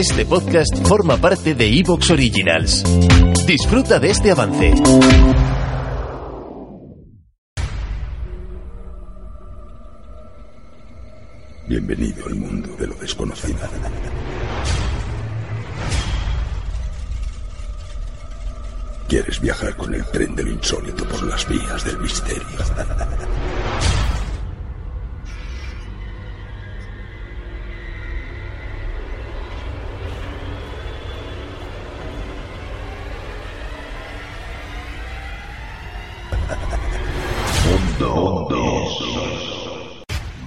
Este podcast forma parte de Evox Originals. Disfruta de este avance. Bienvenido al mundo de lo desconocido. ¿Quieres viajar con el tren de lo insólito por las vías del misterio?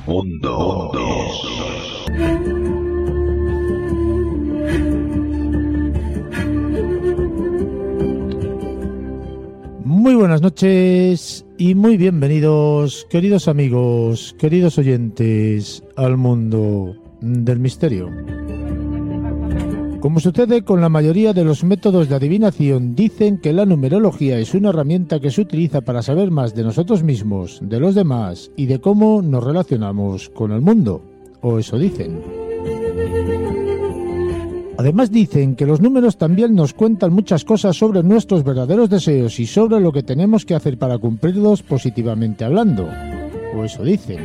Mundo. Muy buenas noches y muy bienvenidos, queridos amigos, queridos oyentes, al mundo del misterio. Como sucede con la mayoría de los métodos de adivinación, dicen que la numerología es una herramienta que se utiliza para saber más de nosotros mismos, de los demás y de cómo nos relacionamos con el mundo. O eso dicen. Además dicen que los números también nos cuentan muchas cosas sobre nuestros verdaderos deseos y sobre lo que tenemos que hacer para cumplirlos positivamente hablando. O eso dicen.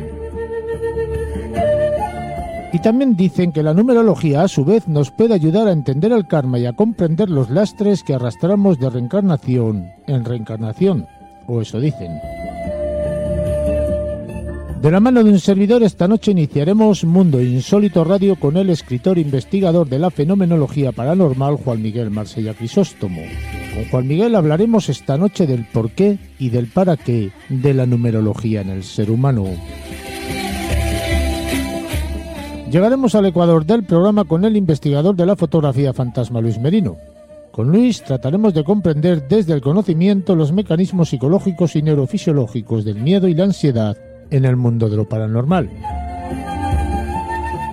Y también dicen que la numerología a su vez nos puede ayudar a entender el karma y a comprender los lastres que arrastramos de reencarnación en reencarnación. O eso dicen. De la mano de un servidor, esta noche iniciaremos Mundo Insólito Radio con el escritor investigador de la fenomenología paranormal Juan Miguel Marsella Crisóstomo. Con Juan Miguel hablaremos esta noche del por qué y del para qué de la numerología en el ser humano. Llegaremos al Ecuador del programa con el investigador de la fotografía fantasma Luis Merino. Con Luis trataremos de comprender desde el conocimiento los mecanismos psicológicos y neurofisiológicos del miedo y la ansiedad en el mundo de lo paranormal.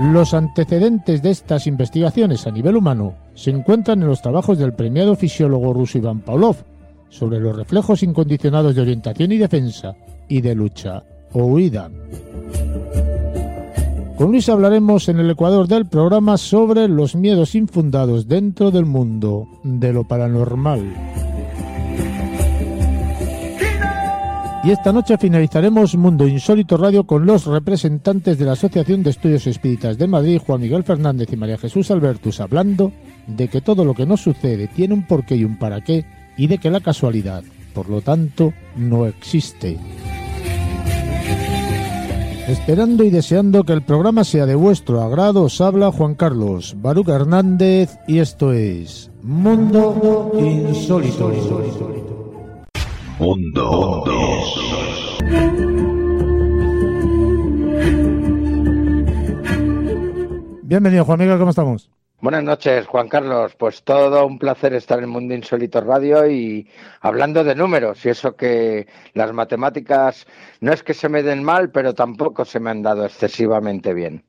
Los antecedentes de estas investigaciones a nivel humano se encuentran en los trabajos del premiado fisiólogo ruso Iván Pavlov sobre los reflejos incondicionados de orientación y defensa y de lucha o huida. Con Luis hablaremos en el Ecuador del programa sobre los miedos infundados dentro del mundo de lo paranormal. Y esta noche finalizaremos Mundo Insólito Radio con los representantes de la Asociación de Estudios Espíritas de Madrid, Juan Miguel Fernández y María Jesús Albertus, hablando de que todo lo que nos sucede tiene un porqué y un para qué, y de que la casualidad, por lo tanto, no existe. Esperando y deseando que el programa sea de vuestro agrado, os habla Juan Carlos Baruca Hernández y esto es Mundo Insólito. Mundo, Bienvenido Juan Miguel, ¿cómo estamos? Buenas noches, Juan Carlos. Pues todo un placer estar en Mundo Insólito Radio y hablando de números y eso que las matemáticas no es que se me den mal, pero tampoco se me han dado excesivamente bien.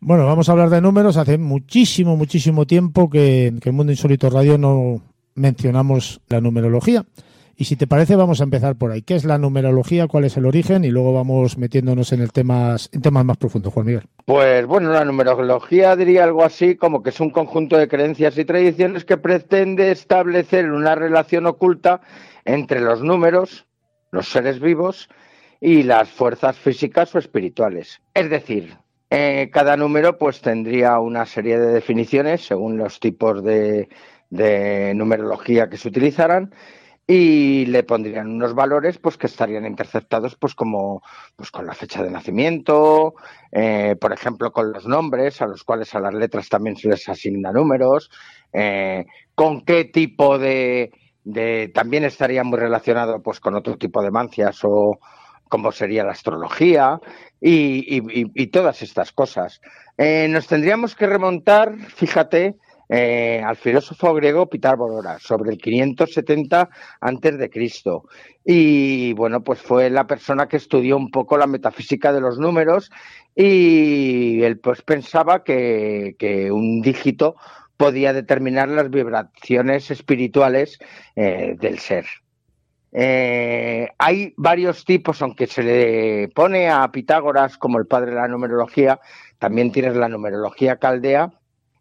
Bueno, vamos a hablar de números. Hace muchísimo, muchísimo tiempo que, en Mundo Insólito Radio no mencionamos la numerología. Y si te parece, vamos a empezar por ahí. ¿Qué es la numerología? ¿Cuál es el origen? Y luego vamos metiéndonos en el temas, en temas más profundos, Juan Miguel. Pues bueno, la numerología diría algo así como que es un conjunto de creencias y tradiciones que pretende establecer una relación oculta entre los números, los seres vivos y las fuerzas físicas o espirituales. Es decir, eh, cada número pues tendría una serie de definiciones según los tipos de, de numerología que se utilizaran y le pondrían unos valores pues que estarían interceptados pues como pues con la fecha de nacimiento eh, por ejemplo con los nombres a los cuales a las letras también se les asigna números eh, con qué tipo de, de también estaría muy relacionado pues con otro tipo de mancias o, como sería la astrología y, todas estas cosas. Eh, nos tendríamos que remontar, fíjate, eh, al filósofo griego Pitágoras sobre el 570 antes de Cristo y bueno pues fue la persona que estudió un poco la metafísica de los números y él pues pensaba que, un dígito podía determinar las vibraciones espirituales eh, del ser. Eh, hay varios tipos, aunque se le pone a Pitágoras como el padre de la numerología, también tienes la numerología caldea,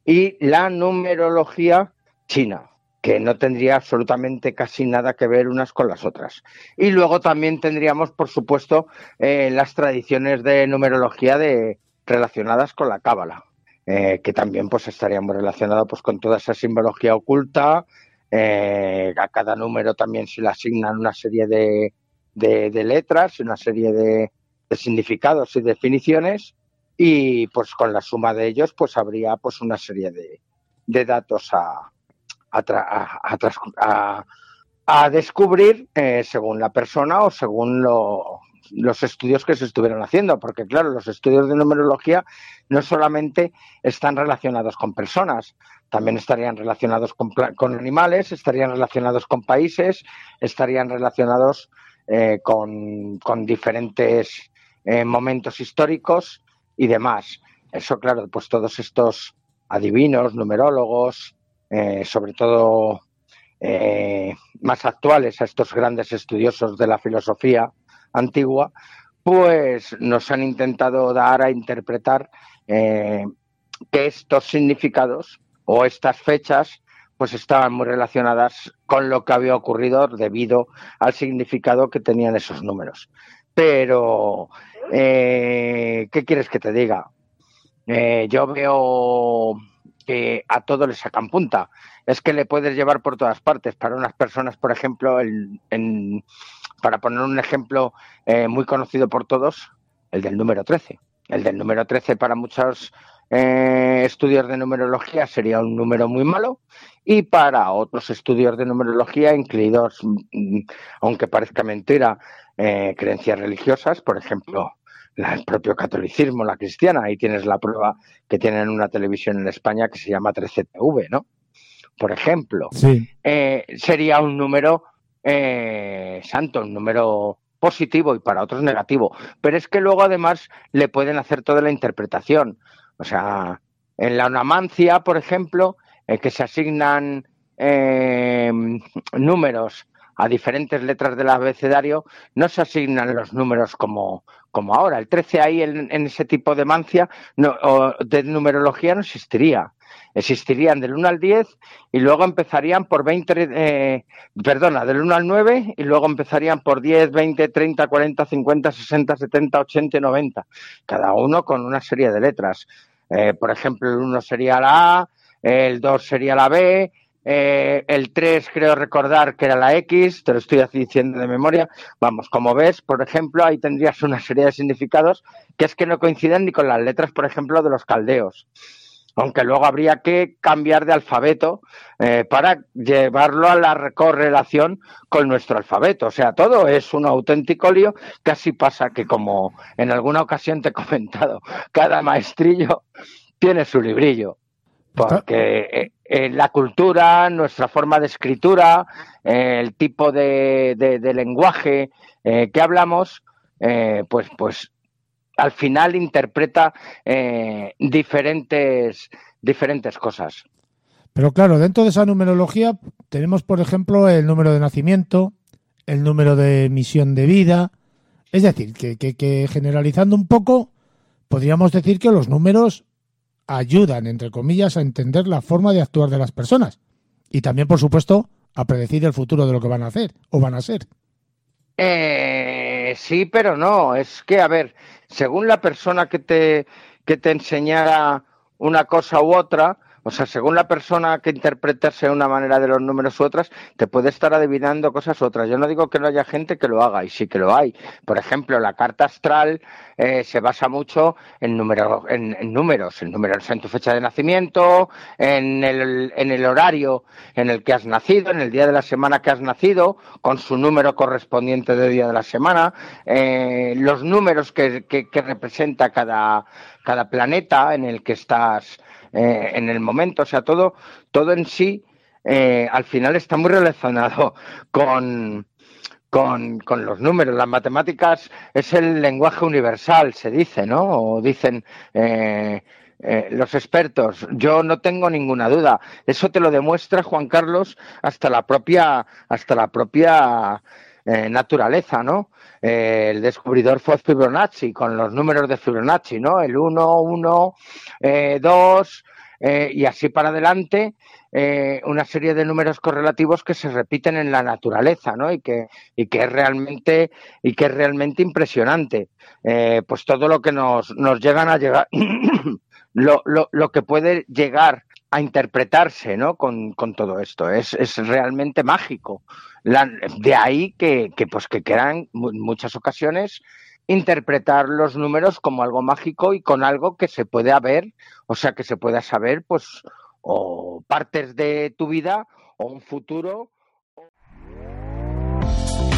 y la numerología china, que no tendría absolutamente casi nada que ver unas con las otras. Y luego también tendríamos, por supuesto, eh, las tradiciones de numerología de, relacionadas con la cábala, eh, que también pues estaríamos relacionados pues, con toda esa simbología oculta. Eh, a cada número también se le asignan una serie de, de, letras, una serie de, de significados y definiciones y pues con la suma de ellos pues habría pues una serie de, de datos a, a, a, descubrir eh, según la persona o según los estudios que se estuvieron haciendo, porque claro, los estudios de numerología no solamente están relacionados con personas, también estarían relacionados con, con animales, estarían relacionados con países, estarían relacionados eh, con, con, diferentes eh, momentos históricos y demás. Eso, claro, pues todos estos adivinos, numerólogos, eh, sobre todo eh, más actuales a estos grandes estudiosos de la filosofía antigua, pues nos han intentado dar a interpretar eh, que estos significados o estas fechas pues estaban muy relacionadas con lo que había ocurrido debido al significado que tenían esos números. Pero eh, ¿Qué quieres que te diga? Eh, yo veo que a todo le sacan punta. Es que le puedes llevar por todas partes. Para unas personas, por ejemplo, en, para poner un ejemplo eh, muy conocido por todos, el del número 13. El del número 13 para muchos estudios de numerología sería un número muy malo y para otros estudios de numerología, incluidos, mm, aunque parezca mentira, eh, creencias religiosas, por ejemplo, el propio catolicismo, la cristiana. Ahí tienes la prueba que tienen una televisión en España que se llama 13TV, ¿no? Por ejemplo, eh, sería un número eh, santo, un número positivo y para otros negativo. Pero es que luego además le pueden hacer toda la interpretación. O sea, en la onamancia, por ejemplo, que se asignan números a diferentes letras del abecedario, no se asignan los números como, como ahora. El 13 ahí en, ese tipo de mancia no, o de numerología no existiría. Existirían del 1 al 10 y luego empezarían por 20, eh, perdona, del 1 al 9 y luego empezarían por 10, 20, 30, 40, 50, 60, 70, 80 90. Cada uno con una serie de letras. Eh, por ejemplo, el 1 sería la A, el 2 sería la B, eh, el 3 creo recordar que era la X, te lo estoy diciendo de memoria. Vamos, como ves, por ejemplo, ahí tendrías una serie de significados que es que no coinciden ni con las letras, por ejemplo, de los caldeos. Aunque luego habría que cambiar de alfabeto eh, para llevarlo a la correlación con nuestro alfabeto. O sea, todo es un auténtico lío. Casi pasa que, como en alguna ocasión te he comentado, cada maestrillo tiene su librillo. Porque eh, eh, la cultura, nuestra forma de escritura, eh, el tipo de, lenguaje que hablamos, pues, pues al final interpreta diferentes, diferentes cosas. Pero claro, dentro de esa numerología tenemos, por ejemplo, el número de nacimiento, el número de misión de vida. Es decir, que, que generalizando un poco, podríamos decir que los números ayudan, entre comillas, a entender la forma de actuar de las personas. Y también, por supuesto, a predecir el futuro de lo que van a hacer o van a ser. Eh, sí, pero no. Es que, a ver, según la persona que te, que te enseñara una cosa u otra, O sea, según la persona que interpretase una manera de los números u otras, te puede estar adivinando cosas u otras. Yo no digo que no haya gente que lo haga, y sí que lo hay. Por ejemplo, la carta astral eh, se basa mucho en, número, en, números, en números en tu fecha de nacimiento, en el, en el horario en el que has nacido, en el día de la semana que has nacido, con su número correspondiente de día de la semana, eh, los números que, que, que representa cada, cada planeta en el que estás eh, en el momento, o sea, todo, todo en sí eh, al final está muy relacionado con, con, los números. Las matemáticas es el lenguaje universal, se dice, ¿no? O dicen eh, los expertos. Yo no tengo ninguna duda. Eso te lo demuestra Juan Carlos hasta la propia, hasta la propia naturaleza, ¿no? el descubridor fue Fibonacci, con los números de Fibonacci, ¿no? El 1, 1, 2, y así para adelante, eh, una serie de números correlativos que se repiten en la naturaleza, ¿no? Y que, y que es realmente, y que es realmente impresionante. Eh, pues todo lo que nos, nos llegan a llegar, lo, lo, lo que puede llegar a interpretarse ¿no? con, con todo esto. Es, es realmente mágico. de ahí que, que, pues, que quedan muchas ocasiones interpretar los números como algo mágico y con algo que se puede haber, o sea, que se pueda saber, pues, o partes de tu vida o un futuro